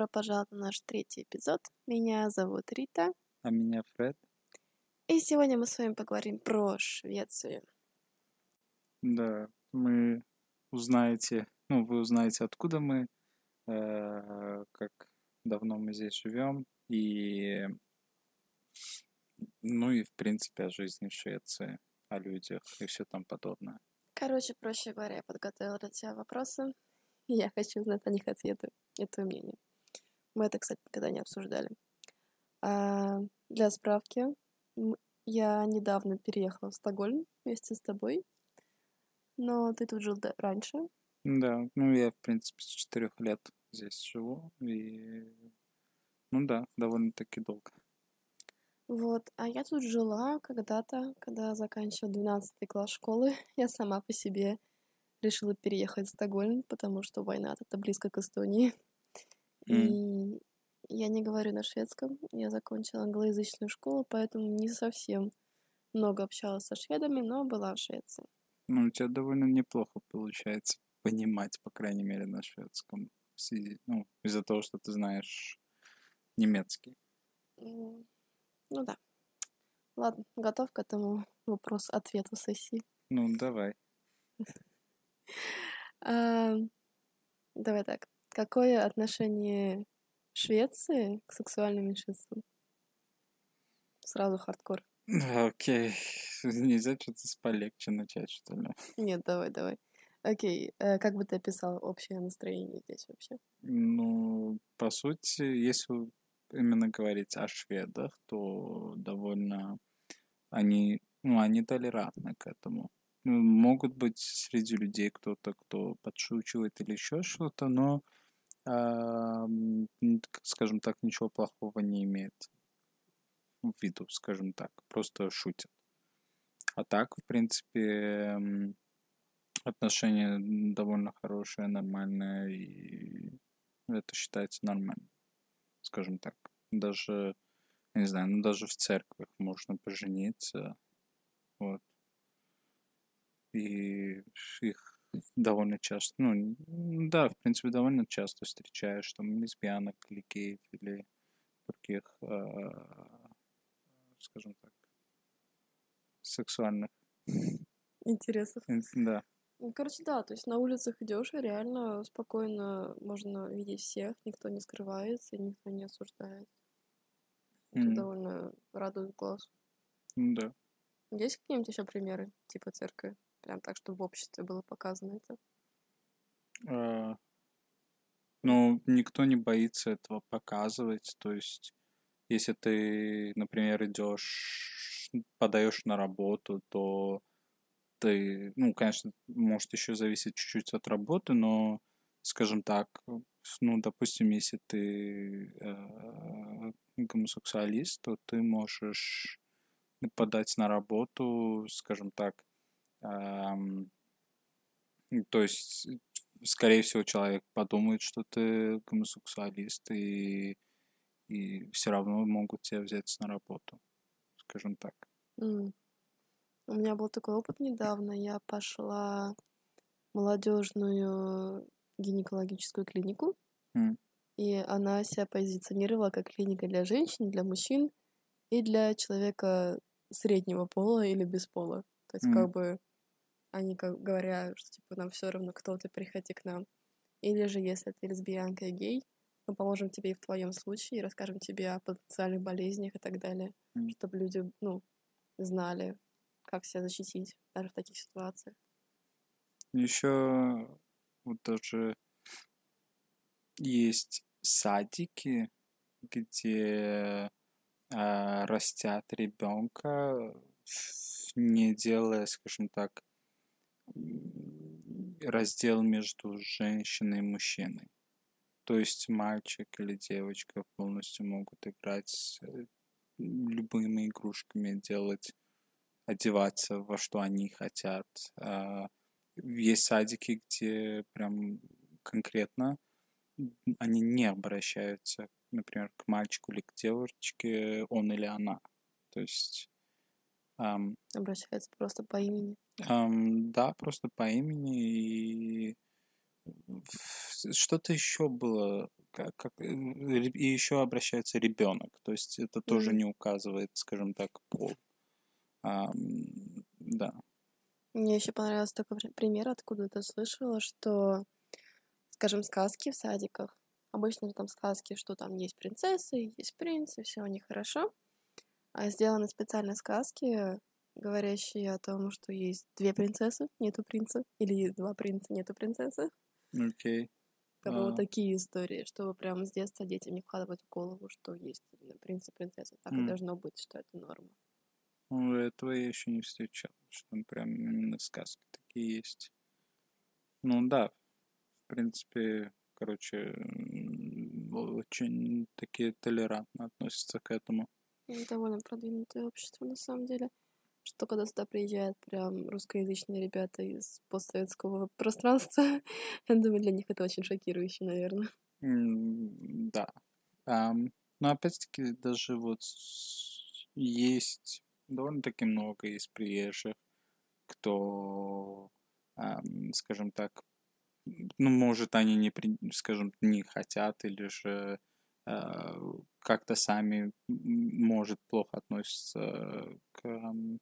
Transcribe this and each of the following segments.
Добро пожаловать на наш третий эпизод. Меня зовут Рита. А меня Фред. И сегодня мы с вами поговорим про Швецию. Да, мы узнаете, ну, вы узнаете, откуда мы, э, как давно мы здесь живем, и, ну, и, в принципе, о жизни в Швеции, о людях и все там подобное. Короче, проще говоря, я подготовила для тебя вопросы. и Я хочу знать на них ответы и твое мнение. Мы это, кстати, никогда не обсуждали. А, для справки, я недавно переехала в Стокгольм вместе с тобой, но ты тут жил раньше. Да, ну, я, в принципе, с четырех лет здесь живу, и, ну да, довольно-таки долго. Вот, а я тут жила когда-то, когда заканчивала 12 класс школы. Я сама по себе решила переехать в Стокгольм, потому что война это близко к Эстонии. М. И я не говорю на шведском. Я закончила англоязычную школу, поэтому не совсем много общалась со шведами, но была в Швеции. Ну, у тебя довольно неплохо получается понимать, по крайней мере, на шведском, ну, из-за того, что ты знаешь немецкий. Ну да. Ладно, готов к этому вопрос-ответу сессии. Ну, давай. А, Давай так. Какое отношение Швеции к сексуальным меньшинствам? Сразу хардкор. Окей. Нельзя что-то с полегче начать, что ли? Нет, давай, давай. Окей, э, как бы ты описал общее настроение здесь вообще? Ну, по сути, если именно говорить о шведах, то довольно они, ну, они толерантны к этому. Ну, Могут быть среди людей кто-то, кто подшучивает или еще что-то, но, скажем так, ничего плохого не имеет в виду, скажем так, просто шутят. А так, в принципе, отношения довольно хорошие, нормальные, и это считается нормально, скажем так. Даже, не знаю, ну даже в церквях можно пожениться, вот. И их довольно часто, ну, да, в принципе, довольно часто встречаешь там лесбиянок или геев, или других, а, скажем так, сексуальных, Интересов. ин- да. Ну, короче, да, то есть на улицах идешь, и реально спокойно можно видеть всех, никто не скрывается, никто не осуждает. Это М, довольно радует глаз. да. Есть какие-нибудь еще примеры, типа церкви? Прям так, чтобы в обществе было показано это. А, Ну, никто не боится этого показывать. То есть, если ты, например, идешь, подаешь на работу, то ты, ну, конечно, может еще зависеть чуть-чуть от работы, но, скажем так, ну, допустим, если ты э, гомосексуалист, то ты можешь подать на работу, скажем так, то есть, скорее всего, человек подумает, что ты гомосексуалист, и, и все равно могут тебя взять на работу, скажем так. М. У меня был такой опыт недавно. Я пошла в молодежную гинекологическую клинику, М, и она себя позиционировала как клиника для женщин, для мужчин и для человека среднего пола или без пола. То есть м, как бы они как говорят, что типа нам все равно, кто ты, приходи к нам. Или же, если ты лесбиянка и гей, мы поможем тебе и в твоем случае, и расскажем тебе о потенциальных болезнях и так далее, м. чтобы люди, ну, знали, как себя защитить даже в таких ситуациях. Еще вот даже есть садики, где а, растят ребенка, не делая, скажем так, раздел между женщиной и мужчиной. То есть мальчик или девочка полностью могут играть э, любыми игрушками, делать, одеваться во что они хотят. А, Есть садики, где прям конкретно они не обращаются, например, к мальчику или к девочке, он или она. То есть ам, Обращается просто по имени. ам, да, просто по имени и Что-то еще было, как, как, э, и еще обращается ребенок, то есть это тоже Мгм. не указывает, скажем так, пол. Ам, да. Мне еще понравился такой при- пример, откуда ты слышала, что, скажем, сказки в садиках. Обычно там сказки, что там есть принцессы, есть принцы, все у них хорошо. А сделаны специально сказки, говорящие о том, что есть две принцессы, нету принца, или есть два принца, нету принцессы. Окей. Как бы А. вот такие истории, чтобы прямо с детства детям не вкладывать в голову, что есть именно принц и принцесса. Так и М. должно быть, что это норма. Ну, этого я еще не встречал, что там прям именно сказки такие есть. Ну да, в принципе, короче, очень такие толерантно относятся к этому. Ну, Довольно продвинутое общество, на самом деле. Что когда сюда приезжают прям русскоязычные ребята из постсоветского пространства, я думаю, для них это очень шокирующе, наверное. М, Да. Ам, но опять-таки даже вот есть довольно-таки много из приезжих, кто, ам, скажем так, ну, может, они не, при- скажем, не хотят или же как-то сами, может, плохо относятся к, к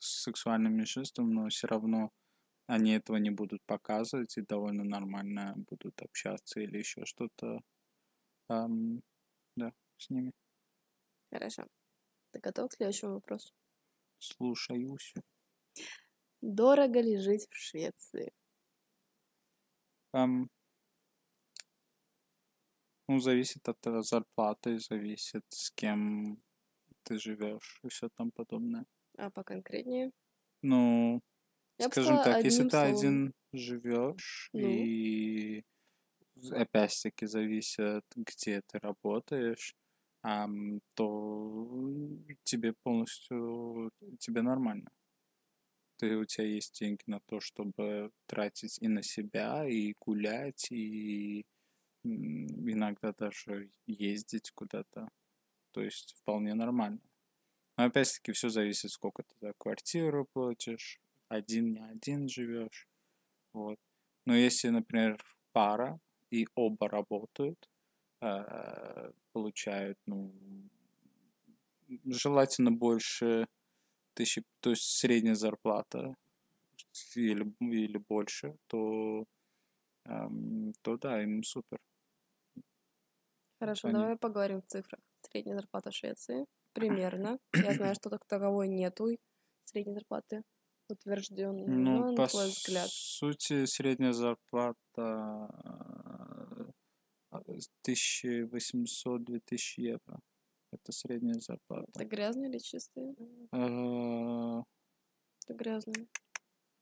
сексуальным меньшинствам, но все равно они этого не будут показывать и довольно нормально будут общаться или еще что-то, ам, да, с ними. Хорошо. Ты готов к следующему вопросу? Слушаюсь. Дорого ли жить в Швеции? Ам, ну, зависит от э, зарплаты, зависит с кем ты живешь и все там подобное. А поконкретнее? Ну, Я скажем так, если ты словом. один живешь Ну? и опять-таки зависит, где ты работаешь, то тебе полностью, тебе нормально. Ты, у тебя есть деньги на то, чтобы тратить и на себя, и гулять, и иногда даже ездить куда-то. То есть вполне нормально. Но опять-таки все зависит, сколько ты за квартиру платишь, один, не один живешь. Вот. Но если, например, пара, и оба работают, э, получают, ну, желательно больше тысячи, то есть средняя зарплата или, или больше, то, то да, им супер. Хорошо, Они- давай поговорим в цифрах. Средняя зарплата в Швеции. Примерно. Я знаю, что так таковой нету средней зарплаты утвержденной. Ну, Но, по на твой взгляд. сути, средняя зарплата э, 1800-2000 евро. Это средняя зарплата. Это грязные или чистые? Э, Это грязные,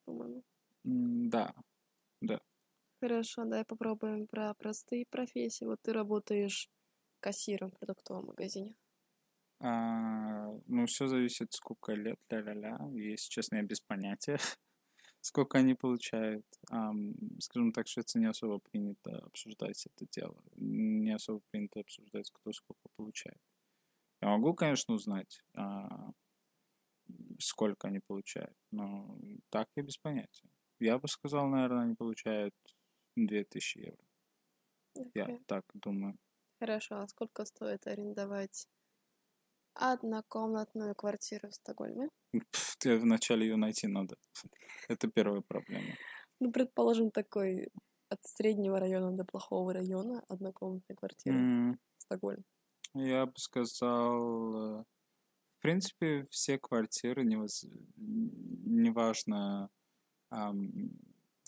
по-моему. м, Да, Хорошо, давай попробуем про простые профессии. Вот ты работаешь кассиром в продуктовом магазине. А, ну, все зависит, сколько лет, ля-ля-ля. Если честно, я без понятия, сколько они получают. Ам, скажем так, в Швеции не особо принято обсуждать это дело. Не особо принято обсуждать, кто сколько получает. Я могу, конечно, узнать, а, сколько они получают, но так я без понятия. Я бы сказал, наверное, они получают 2000 евро. Я Окей. так думаю. Хорошо, а сколько стоит арендовать однокомнатную квартиру в Стокгольме? Пф, тебе вначале ее найти надо. Это первая проблема. Ну, предположим, такой от среднего района до плохого района однокомнатная квартира М, в Стокгольме. Я бы сказал, э, в принципе, все квартиры, неважно,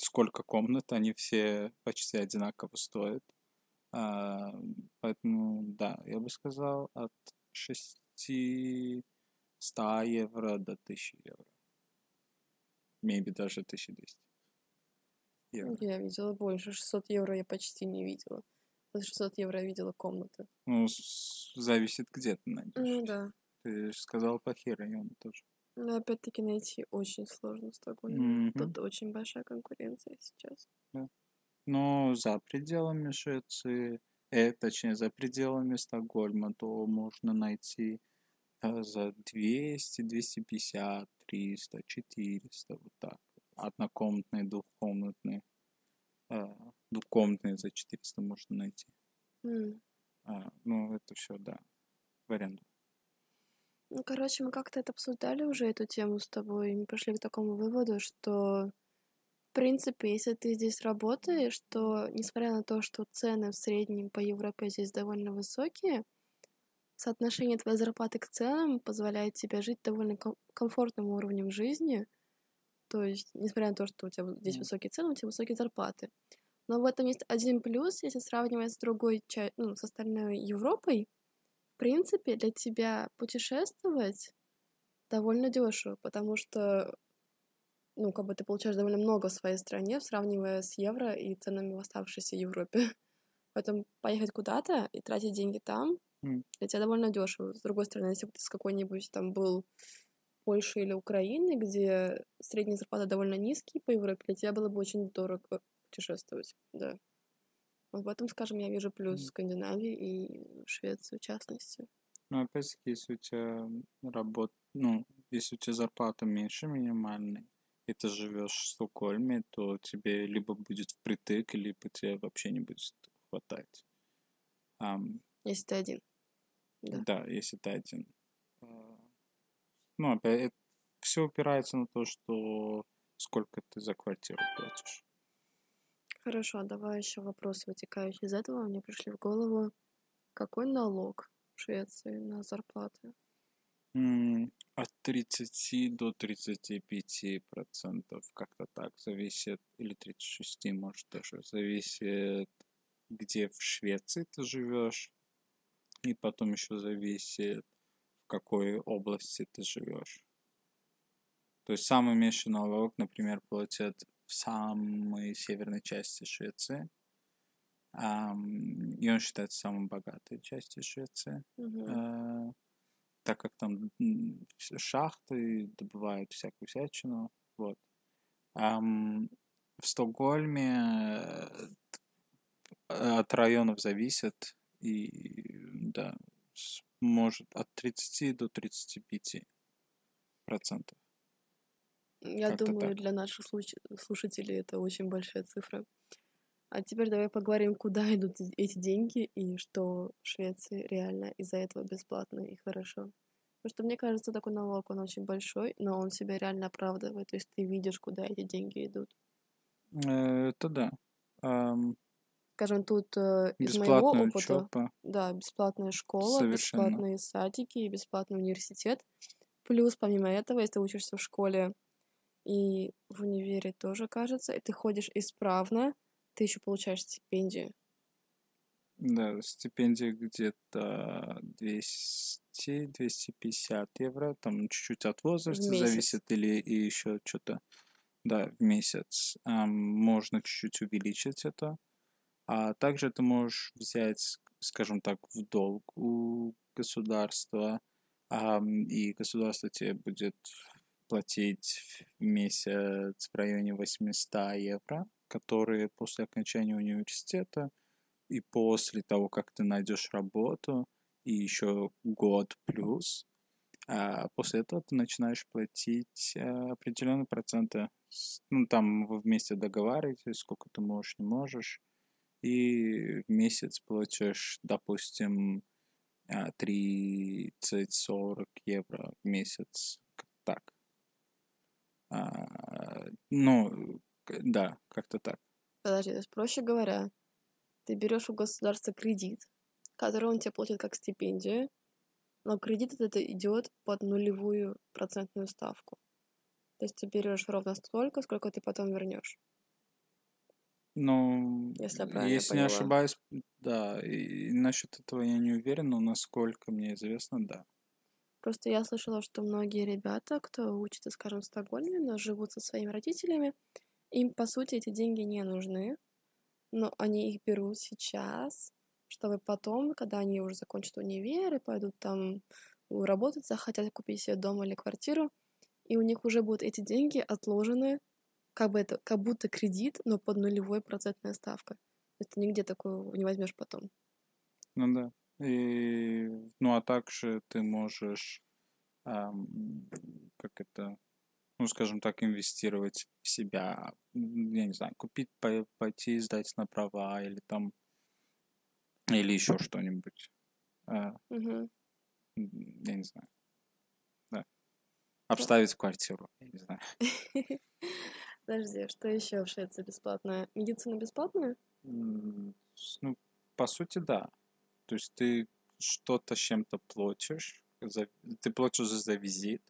сколько комнат, они все почти одинаково стоят. А, Поэтому, да, я бы сказал, от 600 евро до 1000 евро. Maybe даже 1200 евро. Я видела больше. 600 евро я почти не видела. За 600 евро я видела комнаты. Ну, зависит, где ты найдешь. Ну да. Ты же сказал плохие районы тоже. Но опять-таки найти очень сложно в Стокгольме. Мгм. Тут очень большая конкуренция сейчас. Но за пределами Швеции, э, точнее, за пределами Стокгольма, то можно найти э, за 200, 250, 300, 400, вот так. Однокомнатные, двухкомнатные. а, двухкомнатные за 400 можно найти. М. А, ну, это все, да, в аренду. Ну, короче, мы как-то это обсуждали уже, эту тему с тобой, и мы пришли к такому выводу, что, в принципе, если ты здесь работаешь, то, несмотря на то, что цены в среднем по Европе здесь довольно высокие, соотношение твоей зарплаты к ценам позволяет тебе жить довольно ком- комфортным уровнем жизни. То есть, несмотря на то, что у тебя здесь высокие цены, у тебя высокие зарплаты. Но в этом есть один плюс, если сравнивать с другой частью, ну, с остальной Европой. В принципе, для тебя путешествовать довольно дешево, потому что, ну, как бы ты получаешь довольно много в своей стране, сравнивая с евро и ценами в оставшейся Европе. Поэтому поехать куда-то и тратить деньги там для тебя довольно дешево. С другой стороны, если бы ты с какой-нибудь там был Польши или Украины, где средняя зарплата довольно низкие по Европе, для тебя было бы очень дорого путешествовать, да. В этом, скажем, я вижу плюс. Скандинавии и Швеции в частности. Ну, опять-таки, если у тебя работа, ну, если у тебя зарплата меньше минимальной, и ты живешь в Стокгольме, то тебе либо будет впритык, либо тебе вообще не будет хватать. Ам, Если ты один. Да. да, если ты один. А, Ну, опять, все упирается на то, что сколько ты за квартиру платишь. Хорошо, давай еще вопрос, вытекающий из этого. Мне пришли в голову, какой налог в Швеции на зарплаты? От 30 до 35 процентов, как-то так, зависит, или 36, может, даже, зависит, где в Швеции ты живешь, и потом еще зависит, в какой области ты живешь. То есть самый меньший налог, например, платят в самой северной части Швеции, и он считается самой богатой частью Швеции э, так как там шахты добывают всякую всячину, вот. В Стокгольме э, от районов зависит, и да, может от 30 до 35 процентов. Я Как-то думаю, так. для наших случ- слушателей это очень большая цифра. А теперь давай поговорим, куда идут эти- деньги и что в Швеции реально из-за этого бесплатно и хорошо. Потому что мне кажется, такой налог, он очень большой, но он себя реально оправдывает. То есть ты видишь, куда эти деньги идут. Э, Это да. Ам, Скажем, тут э, из моего опыта, учеба, да, бесплатная школа, совершенно. бесплатные садики и бесплатный университет. Плюс, помимо этого, если ты учишься в школе и в универе тоже, кажется, и ты ходишь исправно, ты еще получаешь стипендию. Да, стипендия где-то 200-250 евро, там чуть-чуть от возраста зависит, или и еще что-то, да, в месяц. Ам, можно чуть-чуть увеличить это. А также ты можешь взять, скажем так, в долг у государства, ам, и государство тебе будет платить в месяц в районе 800 евро, которые после окончания университета и после того, как ты найдешь работу, и еще год плюс, а после этого ты начинаешь платить а, определенные проценты. Ну, там вы вместе договариваетесь, сколько ты можешь, не можешь, и в месяц платишь, допустим, а, 30-40 евро в месяц. Так. А, ну, да, как-то так. Подожди, то есть, проще говоря, ты берешь у государства кредит, который он тебе платит как стипендию, но кредит этот идет под нулевую процентную ставку. То есть ты берешь ровно столько, сколько ты потом вернешь. Ну, Если я если не ошибаюсь, да. И насчет этого я не уверен, но насколько мне известно, да. Просто я слышала, что многие ребята, кто учится, скажем, в Стокгольме, но живут со своими родителями, им, по сути, эти деньги не нужны, но они их берут сейчас, чтобы потом, когда они уже закончат универ и пойдут там работать, захотят купить себе дом или квартиру, и у них уже будут эти деньги отложены, как бы это, как будто кредит, но под нулевой процентная ставка. То есть ты нигде такого не возьмешь потом. Ну да. И, ну, а также ты можешь, ам, как это, ну, скажем так, инвестировать в себя, я не знаю, купить, пойти сдать на права или там, или еще что-нибудь. Угу. Я не знаю. Да. Обставить квартиру, я не знаю. Подожди, что еще в Швеции бесплатное? Медицина бесплатная? Ну, по сути, да. То есть ты что-то с чем-то платишь, за, ты платишь за визит,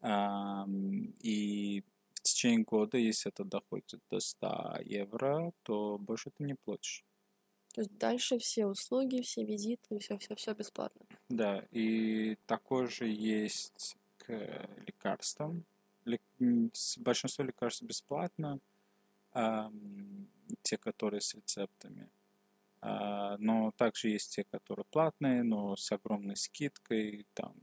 а, и в течение года, если это доходит до 100 евро, то больше ты не платишь. То есть дальше все услуги, все визиты, все-все-все бесплатно. Да, и такое же есть к лекарствам. Большинство лекарств бесплатно, а, те, которые с рецептами. А, но также есть те, которые платные, но с огромной скидкой, там,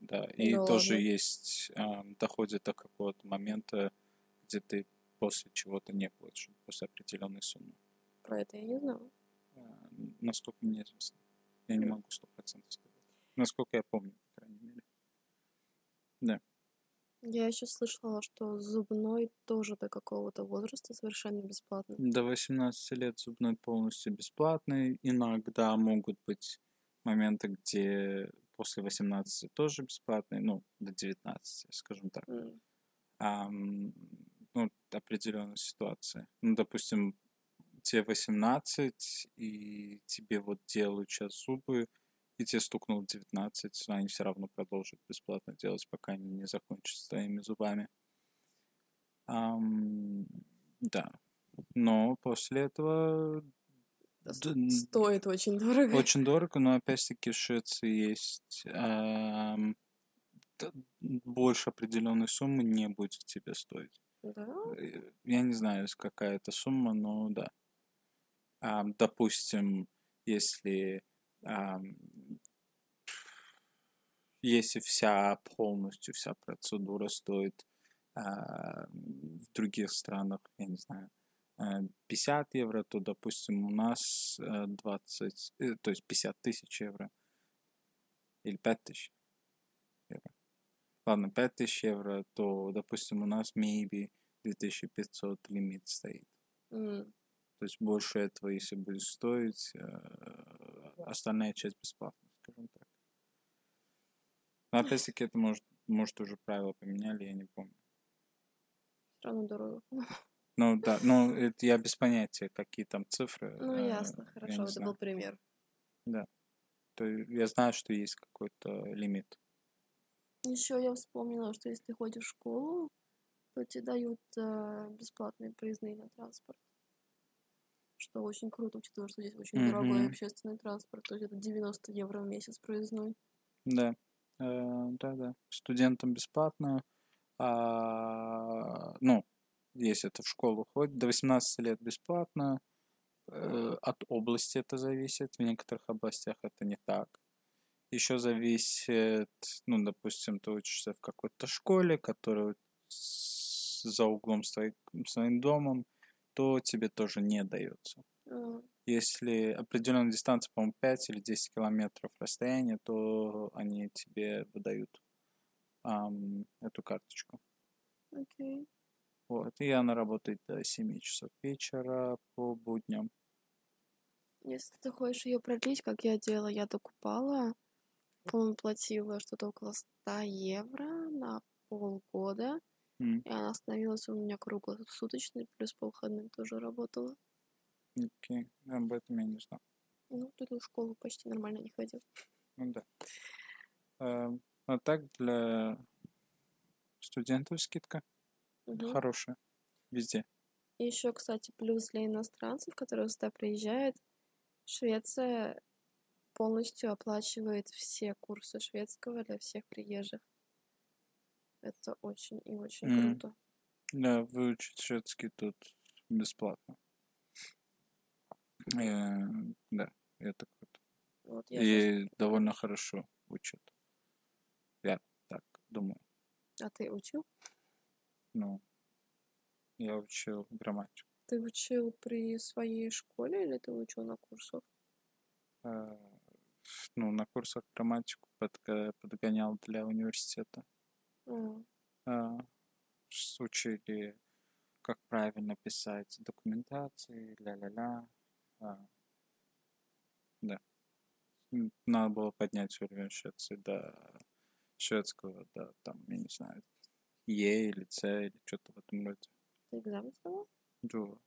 да, и ну, тоже ладно. есть, а, доходит до какого-то момента, где ты после чего-то не платишь, после определенной суммы. Про это я не знала. А, насколько мне известно. Я не могу сто процентов сказать. Насколько я помню, по крайней мере. Да. Я еще слышала, что зубной тоже до какого-то возраста совершенно бесплатно. До 18 лет зубной полностью бесплатный. Иногда могут быть моменты, где после 18 тоже бесплатный, ну, до 19, скажем так. Mm. А, ну, определенная ситуация. Ну, допустим, тебе 18, и тебе вот делают сейчас зубы, и тебе стукнул 19, они все равно продолжат бесплатно делать, пока они не закончат с твоими зубами. Um, да. Но после этого... Стоит очень дорого. Очень дорого, но опять-таки в Швеции есть эм, больше определенной суммы не будет тебе стоить. Да? Э, я не знаю, какая это сумма, но да. А, допустим, если если вся полностью вся процедура стоит а, в других странах, я не знаю, 50 э, евро, то, допустим, у нас 20, э, э, то есть 50 тысяч евро или 5 тысяч евро. Ладно, 5 тысяч евро, то, допустим, у нас maybe 2500 лимит стоит. Mm. То есть больше этого, если будет стоить, остальная часть бесплатна, скажем так. Но опять-таки это может, может уже правила поменяли, я не помню. Все равно дорого. Ну да, ну это я без понятия, какие там цифры. Ну э, ясно, хорошо, это знаю. был пример. Да. То я знаю, что есть какой-то лимит. Еще я вспомнила, что если ты ходишь в школу, то тебе дают э, бесплатные проездные на транспорт что очень круто, учитывая, что здесь очень mm-hmm. дорогой общественный транспорт, то есть это 90 евро в месяц проездной. Да, э, да, да. Студентам бесплатно, а, ну, если это в школу ходит, до 18 лет бесплатно, э, от области это зависит, в некоторых областях это не так. Еще зависит, ну, допустим, ты учишься в какой-то школе, которая за углом стоит своим домом, то тебе тоже не дается. Mm. Если определенная дистанция, по-моему, 5 или 10 километров расстояния, то они тебе выдают um, эту карточку. Окей. Okay. Вот. И она работает до 7 часов вечера по будням. Если ты хочешь ее продлить, как я делала, я докупала, по-моему, платила что-то около 100 евро на полгода. Mm. И она становилась у меня круглосуточной, плюс по выходным тоже работала. Окей, okay. об этом я не знал. Ну, ты в школу почти нормально не ходил. Ну да. А, а так для студентов скидка угу. хорошая везде. И еще, кстати, плюс для иностранцев, которые сюда приезжают, Швеция полностью оплачивает все курсы шведского для всех приезжих. Это очень и очень mm. круто. Да, выучить шведский тут бесплатно. Э, да, это круто. Вот, и сейчас... довольно хорошо учат. Я так думаю. А ты учил? Ну, я учил грамматику. Ты учил при своей школе или ты учил на курсах? Э, ну, на курсах грамматику подгонял для университета. Mm. А, учили, как правильно писать документации, ля-ля-ля. А, да. Надо было поднять уровень Швеции до шведского, да, там, я не знаю, Е или С или что-то в этом роде. Ты экзамен сдавал? Да.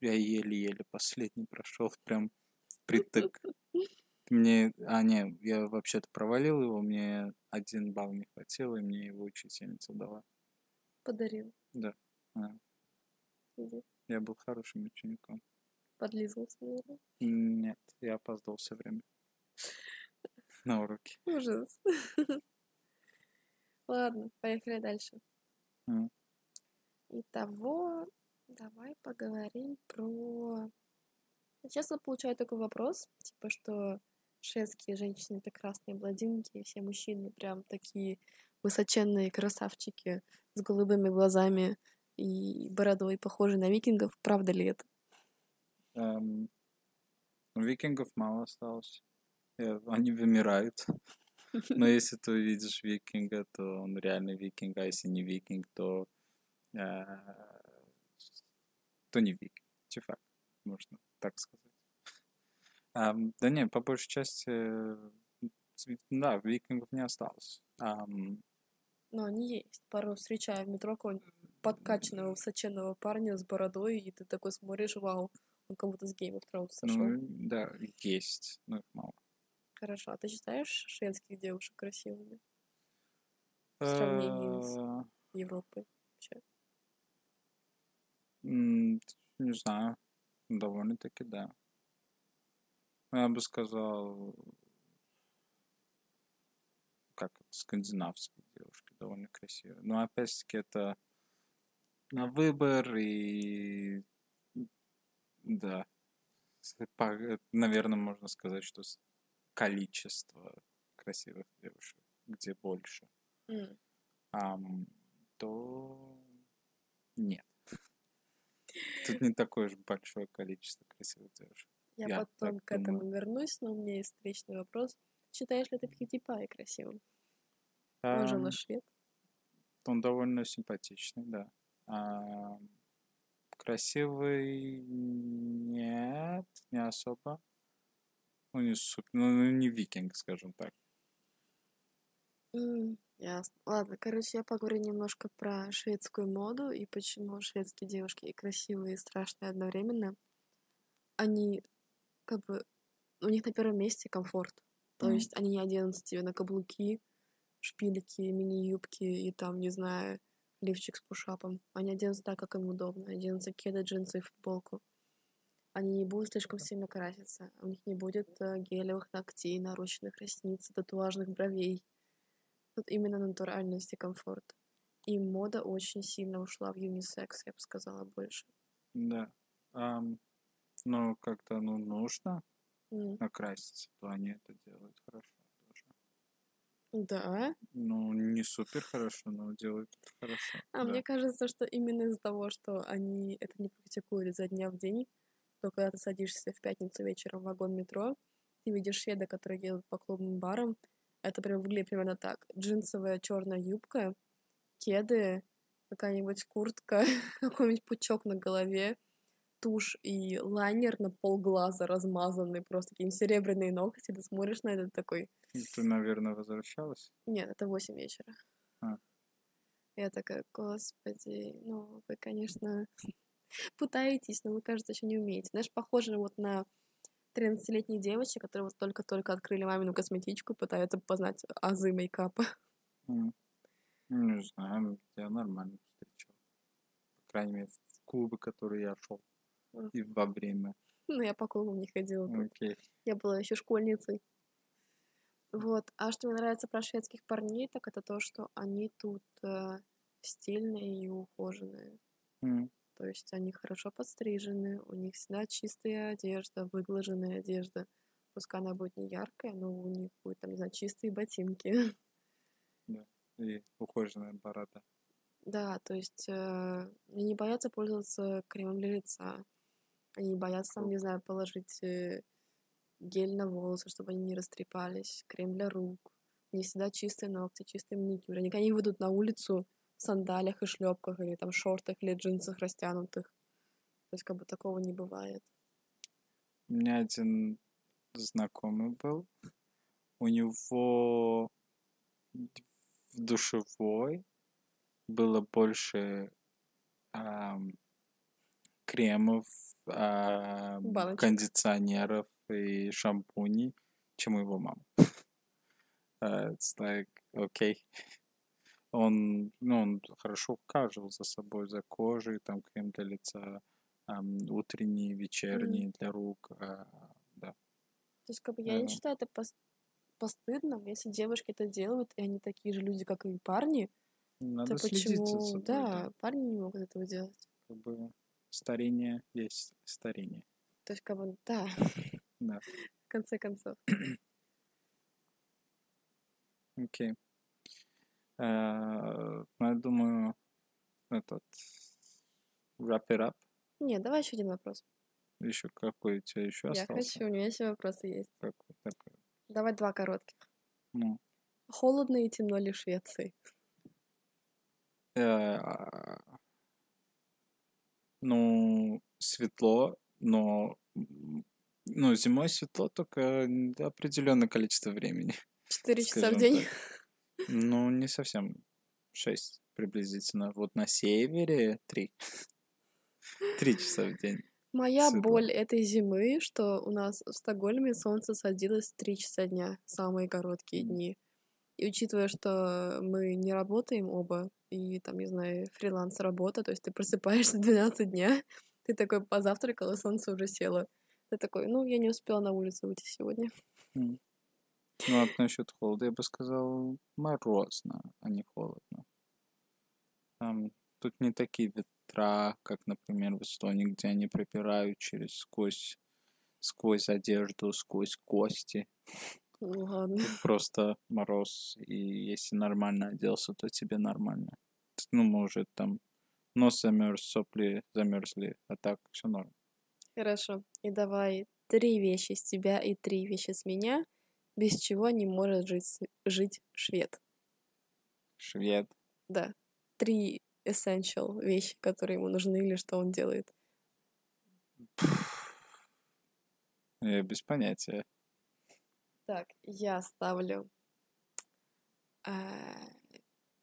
Я еле-еле последний прошел, прям впритык. Мне, а не, я вообще-то провалил его, мне один балл не хватило, и мне его учительница дала. Подарил. Да. А. Иди. Я был хорошим учеником. Подлизывался, наверное. Нет, я опоздал все время на уроки. Ужас. Ладно, поехали дальше. М. Итого, давай поговорим про... Я Часто получаю такой вопрос, типа, что шведские женщины прекрасные блондинки, и все мужчины прям такие высоченные красавчики с голубыми глазами и бородой, похожие на викингов. Правда ли это? Эм, викингов мало осталось. Э, Они вымирают. Но если ты увидишь викинга, то он реально викинг, а если не викинг, то, э, то не викинг. Чифак, можно так сказать. Ам, да не, по большей части, э, да, викингов не осталось. Ам, Но они есть. Порой встречаю в метро какого-нибудь подкачанного высоченного парня с бородой, и ты такой смотришь, вау, он как будто с Game of Thrones сошел. ну, да, есть, но их мало. Хорошо. А ты считаешь шведских девушек красивыми в сравнении с Э, Европой? Вообще? Не знаю, довольно-таки да. Я бы сказал, как скандинавские девушки довольно красивые. Но опять-таки это на выбор и да, наверное, можно сказать, что количество красивых девушек, где больше, М. ам, то нет. Тут не такое же большое количество красивых девушек. Я Я потом к этому думаю. вернусь, но у меня есть встречный вопрос. Считаешь ли ты PewDiePie красивым? Он же наш швед. Он довольно симпатичный, да. А, красивый нет, не особо. Ну, не супер, ну, ну, не викинг, скажем так. М, Ясно. Ладно, короче, я поговорю немножко про шведскую моду и почему шведские девушки и красивые, и страшные одновременно. Они как бы... У них на первом месте комфорт. То Мгм. есть они не оденут тебе на каблуки, шпилики, мини-юбки и там, не знаю, лифчик с пушапом. Они оденутся так, как им удобно. Оденутся кеды, джинсы и футболку. Они не будут слишком сильно краситься. У них не будет э, гелевых ногтей, нарощенных ресниц, татуажных бровей. Тут именно натуральность и комфорт. И мода очень сильно ушла в юнисекс, я бы сказала, больше. Да. Ам, но когда ну, нужно М. накраситься, то они это делают хорошо тоже. Да. Ну, не супер хорошо, но делают это хорошо. А да. мне кажется, что именно из-за того, что они это не практикуют изо дня в день, то когда ты садишься в пятницу вечером в вагон метро, ты видишь шведа, которые едут по клубным барам, это прям выглядит примерно так. Джинсовая черная юбка, кеды, какая-нибудь куртка, какой-нибудь пучок на голове, тушь и лайнер на полглаза размазанный, просто такие серебряные ногти, ты смотришь на это такой, Ты, наверное, возвращалась? нет, это 8 вечера. А. Я такая, господи, ну, вы, конечно, пытаетесь, но вы, кажется, еще не умеете. Знаешь, похоже вот на 13-летних девочек, которые вот только-только открыли мамину косметичку и пытаются познать азы мейкапа. М. Не знаю, я нормально встречал. По крайней мере, в клубы, которые я шел. И во время. Ну, я по клубам не ходила. Окей. Я была еще школьницей. Вот. А что мне нравится про шведских парней, так это то, что они тут э, стильные и ухоженные. М. То есть они хорошо подстрижены, у них всегда чистая одежда, выглаженная одежда. Пускай она будет не яркая, но у них будет, там, не знаю, чистые ботинки. И ухоженная борода. Да, то есть э, они не боятся пользоваться кремом для лица. Они боятся, там, не знаю, положить э, гель на волосы, чтобы они не растрепались, крем для рук. Не всегда чистые ногти, чистый маникюр. Они когда не выйдут на улицу в сандалях и шлепках, или там шортах, или джинсах растянутых. То есть как бы такого не бывает. У меня один знакомый был. У него в душевой было больше ам, кремов, Баночек. кондиционеров и шампуней, чем у его мамы. Uh, It's like, okay. Он, ну, он хорошо ухаживал за собой, за кожей, там крем для лица, ам, утренний, вечерний для рук. а, да. То есть, как бы я не Э. считаю это пос- постыдным, если девушки это делают, и они такие же люди, как и парни, Надо то почему, собой, да, парни не могут этого делать. Как бы старение есть старение. То есть, как бы, да, Да. в конце концов. Окей. Э, Ну, я думаю, этот wrap it up. Не, давай еще один вопрос. Еще какой у тебя еще Я остался? хочу, у меня еще вопросы есть. Какой такой? Давай два коротких. Ну, Холодно и темно ли в Швеции? Ну, светло, но ну, зимой светло только определенное количество времени. Четыре часа в день? так. Ну, не совсем. Шесть приблизительно. Вот на севере три. Три часа в день. Моя Светло. боль этой зимы, что у нас в Стокгольме солнце садилось в 3 часа дня, самые короткие дни. И учитывая, что мы не работаем оба, и там, не знаю, фриланс работа, то есть ты просыпаешься в 12 дня, ты такой позавтракал, и солнце уже село. Ты такой, ну, я не успела на улицу выйти сегодня. М. Ну, а насчет холода я бы сказал морозно, а не холодно. Там, тут не такие ветра, как, например, в Эстонии, где они пропирают через сквозь, сквозь одежду, сквозь кости. Ну, ладно. Тут просто мороз, и если нормально оделся, то тебе нормально. Ну, может, там нос замерз, сопли замерзли, а так все норм. Хорошо. И давай три вещи с тебя и три вещи с меня, без чего не может жить, жить швед. Швед. Да. Три essential вещи, которые ему нужны или что он делает. Я без понятия. Так, я ставлю э,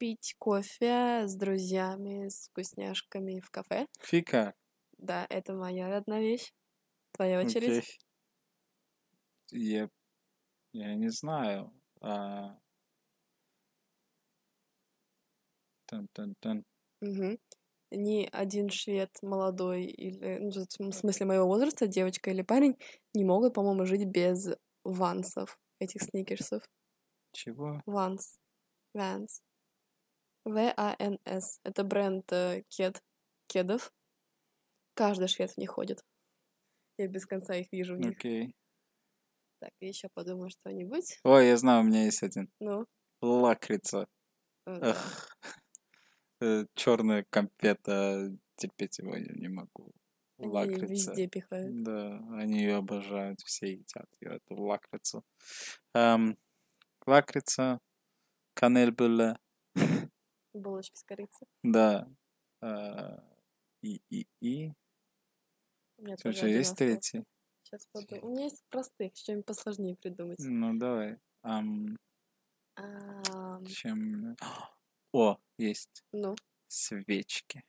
пить кофе с друзьями, с вкусняшками в кафе. Фика. Да, это моя одна вещь. Твоя очередь. Окей. Я, я не знаю. А... Тан-тан-тан. Мгм. Ни один швед молодой или, ну, в смысле моего возраста, девочка или парень, не могут, по-моему, жить без вансов, этих сникерсов. Чего? Ванс. Ванс. В-А-Н-С. Это бренд э, кед, кедов. Каждый швед в них ходит. Я без конца их вижу в них. Окей. Так, еще подумаю что-нибудь. Ой, я знаю, у меня есть один. Ну, Лакрица. э, да. Черная конфета. Терпеть его я не могу. Они Лакрица. везде пихают. Да, они ее обожают, все едят ее, эту лакрицу. Эм, лакрица, канельбюле, Булочки с корицей. да. э, и, и, и. У Что тоже же, один есть третий? Сейчас подумаю. У меня есть простых, что-нибудь посложнее придумать. Ну, давай. Ам, Ам, чем... О, есть. ну, Свечки.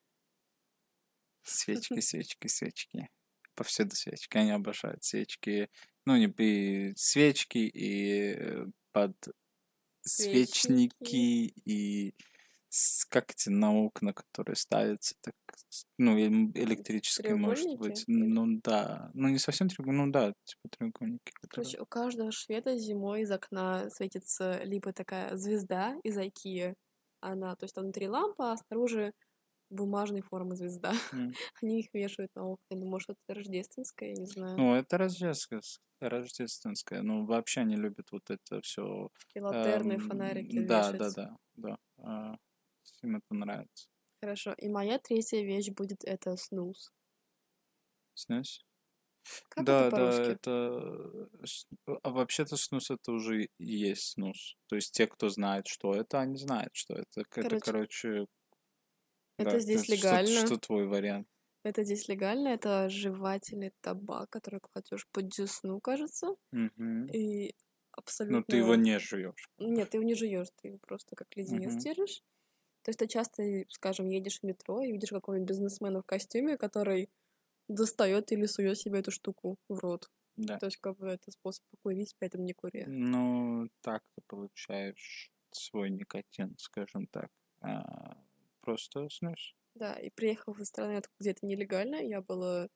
Свечки, свечки, свечки. Повсюду свечки. Они обожают свечки. Ну, не и свечки, и э, под свечники, и как эти на окна, которые ставятся, так, ну, электрические, может быть. Ну, да. Ну, не совсем треугольники, ну, да, типа треугольники. которые- короче, у каждого шведа зимой из окна светится либо такая звезда из Айкии, она, то есть там внутри лампа, а снаружи бумажной формы звезда. М. Они их вешают на окна, или может это рождественское, я не знаю. Ну, это рождественское, рождественское. Ну, вообще они любят вот это все. Такие латерные Эм, фонарики Да, вешать. да, да, да. А, Им это нравится. Хорошо. И моя третья вещь будет это снус. Снюс? Как да, это да, это... А вообще-то снус это уже и есть снус. То есть те, кто знает, что это, они знают, что это. Это, Короче. короче, Это Да, здесь то есть что, легально. что твой вариант? Это здесь легально. Это жевательный табак, который кладешь под десну, кажется. Мгм. И Но ты его абсолютно... не жуешь. Нет, ты его не жуешь, ты его просто как леденец Мгм. держишь. То есть ты часто, скажем, едешь в метро и видишь какого-нибудь бизнесмена в костюме, который достает или сует себе эту штуку в рот. Да. То есть как бы это способ покурить, поэтому не кури. Ну, так ты получаешь свой никотин, скажем так. А, просто снюс. Да, и приехав из страны, где это нелегально, я была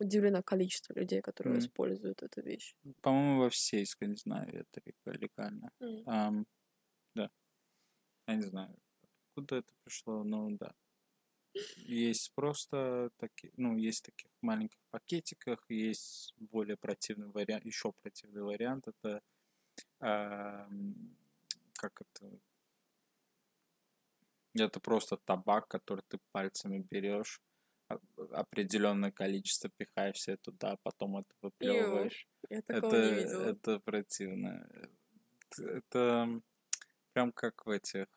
удивлена количеством людей, которые Мгм. используют эту вещь. По-моему, во всей Скандинавии это лег- легально. М. Ам, да. Я не знаю, откуда это пришло, но да. Есть просто такие, ну, есть таких маленьких пакетиках, есть более противный вариант, еще противный вариант, это ам, как это, это просто табак, который ты пальцами берешь, определенное количество пихаешь себе туда, а потом это выплевываешь. Такого Это, это противно. Это, прям как в этих а,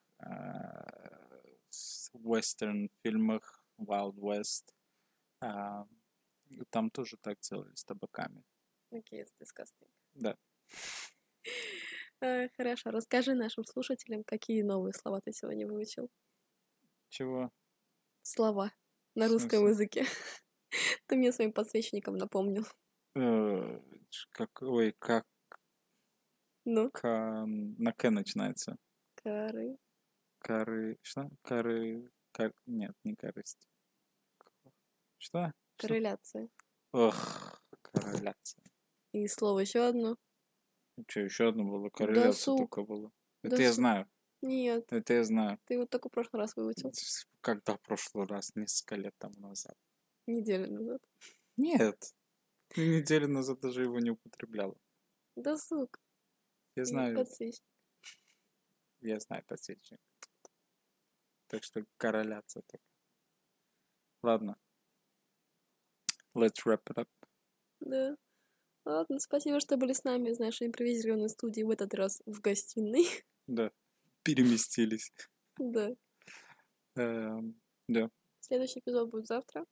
вестерн фильмах Wild West. А, там тоже так делали с табаками. Окей, it's disgusting. Да. Хорошо, расскажи нашим слушателям, какие новые слова ты сегодня выучил. Чего? Слова на русском языке. Ты мне своим подсвечником напомнил. Э, как, ой, как Ну, на К начинается. коры. Коры... Что? Коры... Кор... Нет, не корысть. Что? Корреляция. Ох, корреляция. И слово еще одно. Что, еще одно было? Корреляция Досуг. только было. Это я знаю. Нет, Это я знаю. ты вот только в прошлый раз выучил. Когда в прошлый раз, несколько лет тому назад. Неделю назад. Нет. Неделю назад даже его не употребляла. Досуг. Я знаю, подсвечник. я знаю подсвечник. Так что корреляция только. Ладно. Let's wrap it up. Да. Ладно, спасибо, что были с нами из нашей импровизированной студии в этот раз в гостиной. Да. Переместились. Да. Эм, да. Следующий эпизод будет завтра.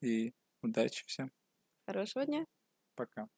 И удачи всем. Хорошего дня. Пока.